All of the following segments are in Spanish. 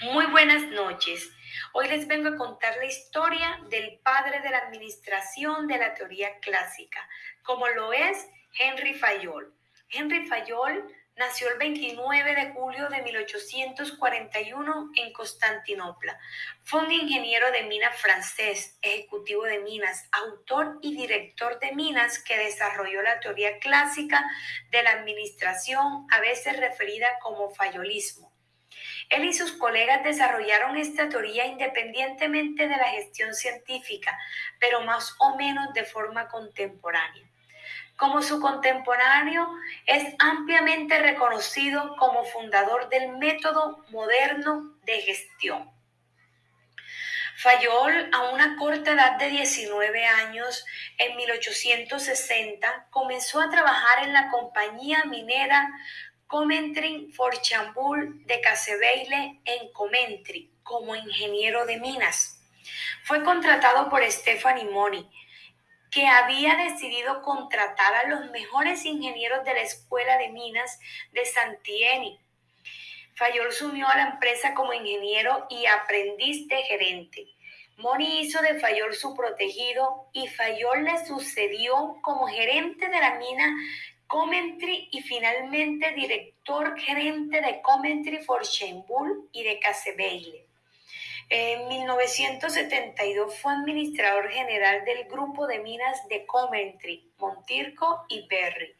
Muy buenas noches. Hoy les vengo a contar la historia del padre de la administración de la teoría clásica, como lo es Henry Fayol. Henry Fayol nació el 29 de julio de 1841 en Constantinopla. Fue un ingeniero de minas francés, ejecutivo de minas, autor y director de minas que desarrolló la teoría clásica de la administración, a veces referida como fayolismo. Él y sus colegas desarrollaron esta teoría independientemente de la gestión científica, pero más o menos de forma contemporánea. Como su contemporáneo, es ampliamente reconocido como fundador del método moderno de gestión. Fayol, a una corta edad de 19 años, en 1860, comenzó a trabajar en la compañía minera Comentry Forchambul de Casebeile en Comentry como ingeniero de minas. Fue contratado por Stephanie Money, que había decidido contratar a los mejores ingenieros de la Escuela de Minas de Santieni. Fayol sumió a la empresa como ingeniero y aprendiz de gerente. Moni hizo de Fayol su protegido y Fayol le sucedió como gerente de la mina Comentry y finalmente director gerente de Comentry for Bull y de Casebeile. En 1972 fue administrador general del grupo de minas de Comentry, Montirco y Berry.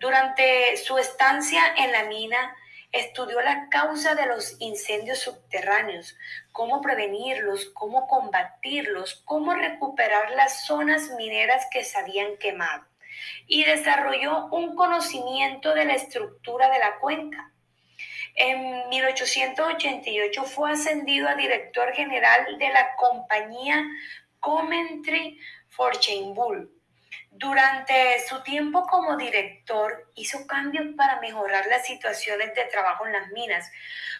Durante su estancia en la mina, estudió la causa de los incendios subterráneos, cómo prevenirlos, cómo combatirlos, cómo recuperar las zonas mineras que se habían quemado y desarrolló un conocimiento de la estructura de la cuenca. En 1888 fue ascendido a director general de la compañía Commentary Fortune Bull. Durante su tiempo como director hizo cambios para mejorar las situaciones de trabajo en las minas,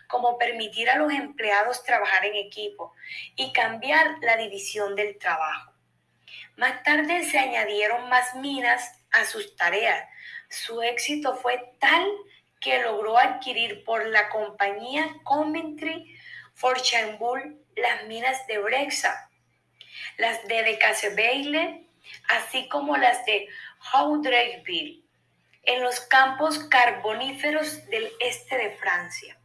como permitir a los empleados trabajar en equipo y cambiar la división del trabajo. Más tarde se añadieron más minas a sus tareas. Su éxito fue tal que logró adquirir por la compañía Coventry Bull las minas de Brexa, las de Decazeville, así como las de Haudreyville, en los campos carboníferos del este de Francia.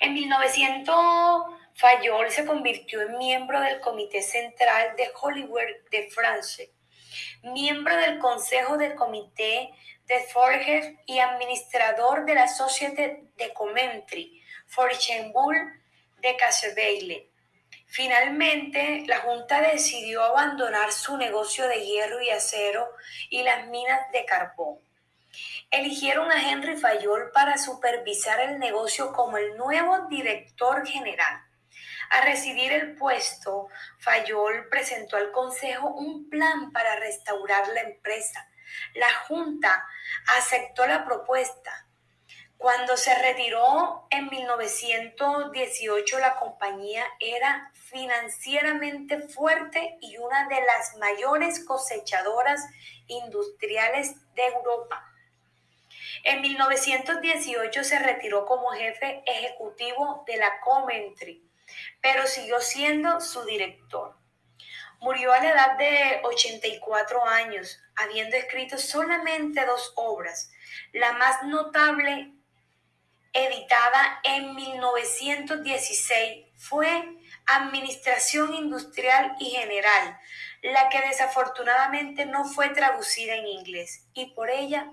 En 1900 Fayol se convirtió en miembro del Comité Central de Hollywood de Francia, miembro del Consejo del Comité de Forges y administrador de la Société de Commentry, Forchenbull de Casseveille. Finalmente, la Junta decidió abandonar su negocio de hierro y acero y las minas de carbón. Eligieron a Henry Fayol para supervisar el negocio como el nuevo director general. A recibir el puesto, Fayol presentó al Consejo un plan para restaurar la empresa. La Junta aceptó la propuesta. Cuando se retiró en 1918, la compañía era financieramente fuerte y una de las mayores cosechadoras industriales de Europa. En 1918 se retiró como jefe ejecutivo de la Coventry pero siguió siendo su director. Murió a la edad de 84 años, habiendo escrito solamente dos obras, la más notable editada en 1916 fue Administración Industrial y General, la que desafortunadamente no fue traducida en inglés y por ella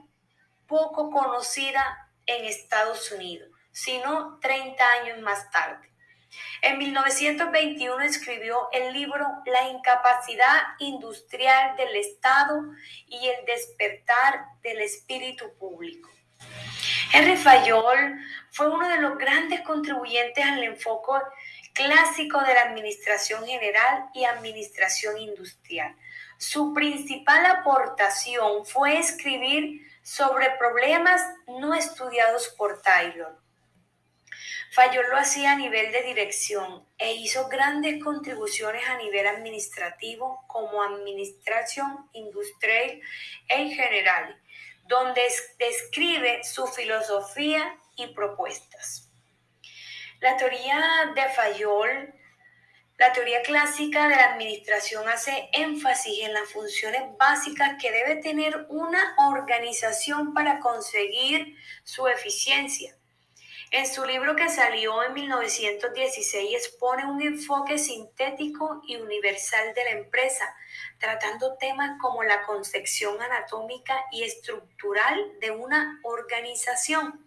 poco conocida en Estados Unidos, sino 30 años más tarde. En 1921 escribió el libro La incapacidad industrial del Estado y el despertar del espíritu público. Henry Fayol fue uno de los grandes contribuyentes al enfoque clásico de la administración general y administración industrial. Su principal aportación fue escribir sobre problemas no estudiados por Taylor Fayol lo hacía a nivel de dirección e hizo grandes contribuciones a nivel administrativo como administración industrial en general, donde describe su filosofía y propuestas. La teoría de Fayol, la teoría clásica de la administración hace énfasis en las funciones básicas que debe tener una organización para conseguir su eficiencia. En su libro que salió en 1916 expone un enfoque sintético y universal de la empresa, tratando temas como la concepción anatómica y estructural de una organización.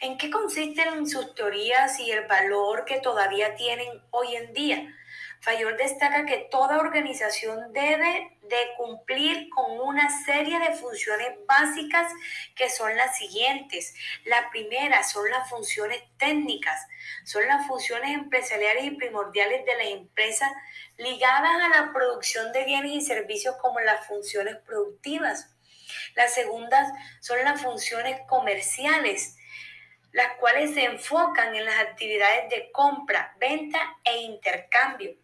¿En qué consisten sus teorías y el valor que todavía tienen hoy en día? Fayol destaca que toda organización debe de cumplir con una serie de funciones básicas que son las siguientes. La primera son las funciones técnicas, son las funciones empresariales y primordiales de la empresa ligadas a la producción de bienes y servicios como las funciones productivas. Las segundas son las funciones comerciales, las cuales se enfocan en las actividades de compra, venta e intercambio.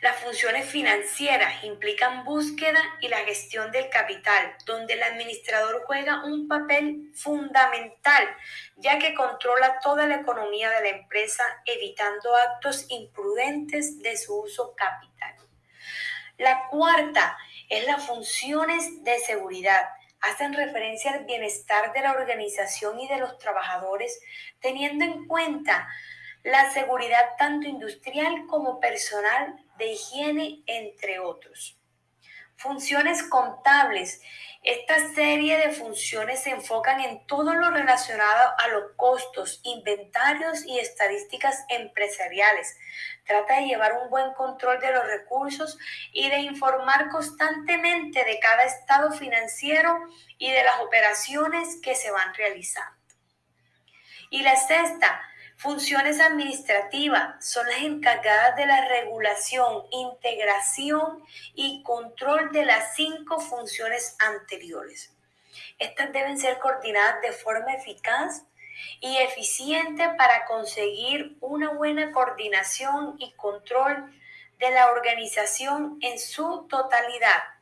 Las funciones financieras implican búsqueda y la gestión del capital, donde el administrador juega un papel fundamental, ya que controla toda la economía de la empresa, evitando actos imprudentes de su uso capital. La cuarta es las funciones de seguridad. Hacen referencia al bienestar de la organización y de los trabajadores, teniendo en cuenta la seguridad tanto industrial como personal de higiene, entre otros. Funciones contables. Esta serie de funciones se enfocan en todo lo relacionado a los costos, inventarios y estadísticas empresariales. Trata de llevar un buen control de los recursos y de informar constantemente de cada estado financiero y de las operaciones que se van realizando. Y la sexta, Funciones administrativas son las encargadas de la regulación, integración y control de las cinco funciones anteriores. Estas deben ser coordinadas de forma eficaz y eficiente para conseguir una buena coordinación y control de la organización en su totalidad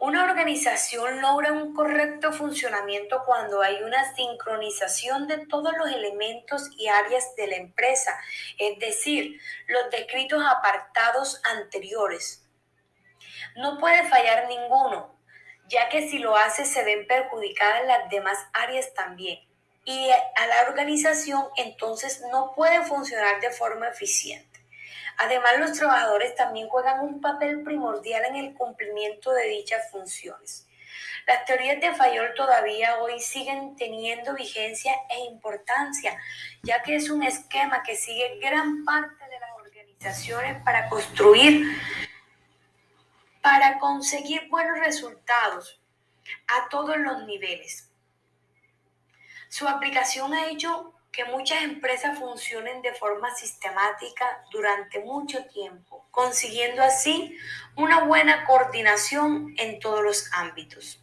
una organización logra un correcto funcionamiento cuando hay una sincronización de todos los elementos y áreas de la empresa, es decir, los descritos apartados anteriores. No puede fallar ninguno, ya que si lo hace se ven perjudicadas las demás áreas también. Y a la organización entonces no puede funcionar de forma eficiente. Además, los trabajadores también juegan un papel primordial en el cumplimiento de dichas funciones. Las teorías de Fayol todavía hoy siguen teniendo vigencia e importancia, ya que es un esquema que sigue gran parte de las organizaciones para construir, para conseguir buenos resultados a todos los niveles. Su aplicación ha hecho que muchas empresas funcionen de forma sistemática durante mucho tiempo, consiguiendo así una buena coordinación en todos los ámbitos.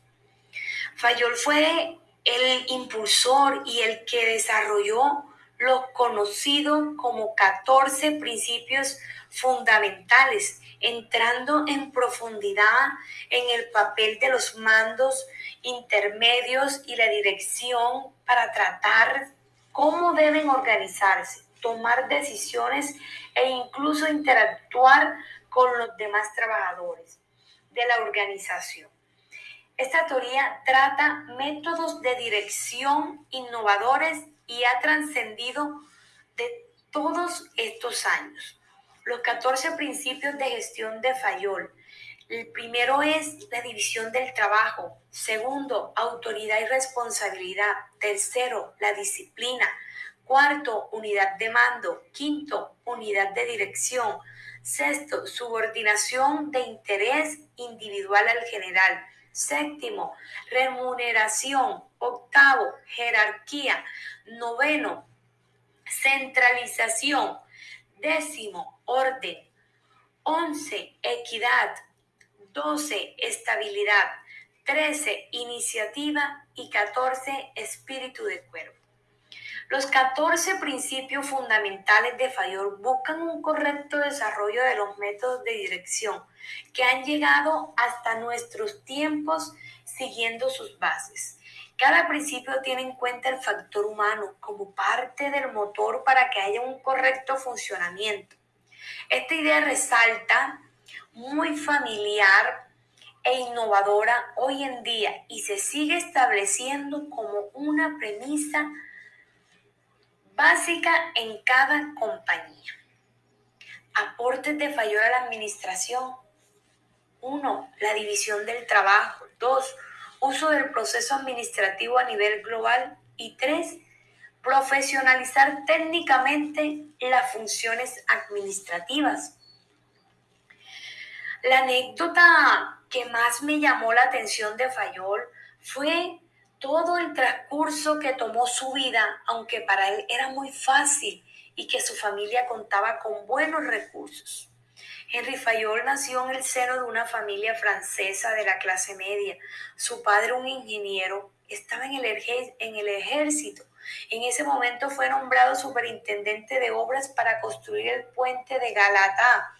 Fayol fue el impulsor y el que desarrolló los conocidos como 14 principios fundamentales, entrando en profundidad en el papel de los mandos intermedios y la dirección para tratar cómo deben organizarse, tomar decisiones e incluso interactuar con los demás trabajadores de la organización. Esta teoría trata métodos de dirección innovadores y ha trascendido de todos estos años. Los 14 principios de gestión de Fayol. El primero es la división del trabajo. Segundo, autoridad y responsabilidad. Tercero, la disciplina. Cuarto, unidad de mando. Quinto, unidad de dirección. Sexto, subordinación de interés individual al general. Séptimo, remuneración. Octavo, jerarquía. Noveno, centralización. Décimo, orden. Once, equidad. 12, estabilidad, 13, iniciativa y 14, espíritu de cuerpo. Los 14 principios fundamentales de Fayol buscan un correcto desarrollo de los métodos de dirección que han llegado hasta nuestros tiempos siguiendo sus bases. Cada principio tiene en cuenta el factor humano como parte del motor para que haya un correcto funcionamiento. Esta idea resalta muy familiar e innovadora hoy en día y se sigue estableciendo como una premisa básica en cada compañía. Aportes de Fayol a la administración. 1. La división del trabajo. 2 uso del proceso administrativo a nivel global y tres, profesionalizar técnicamente las funciones administrativas. La anécdota que más me llamó la atención de Fayol fue todo el transcurso que tomó su vida, aunque para él era muy fácil y que su familia contaba con buenos recursos. Henry Fayol nació en el seno de una familia francesa de la clase media. Su padre, un ingeniero, estaba en el, ejército. En ese momento fue nombrado superintendente de obras para construir el puente de Galata,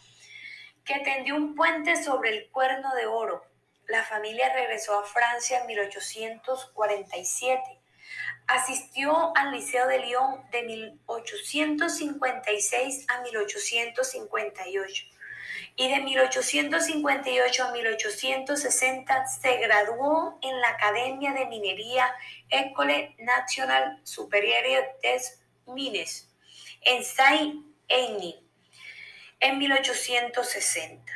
que tendió un puente sobre el cuerno de oro. La familia regresó a Francia en 1847. Asistió al Liceo de Lyon de 1856 a 1858 y de 1858 a 1860 se graduó en la Academia de Minería École Nationale Supérieure des Mines en Saint-Denis en 1860.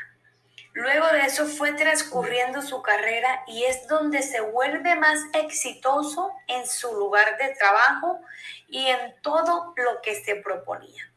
Luego de eso fue transcurriendo su carrera y es donde se vuelve más exitoso en su lugar de trabajo y en todo lo que se proponía.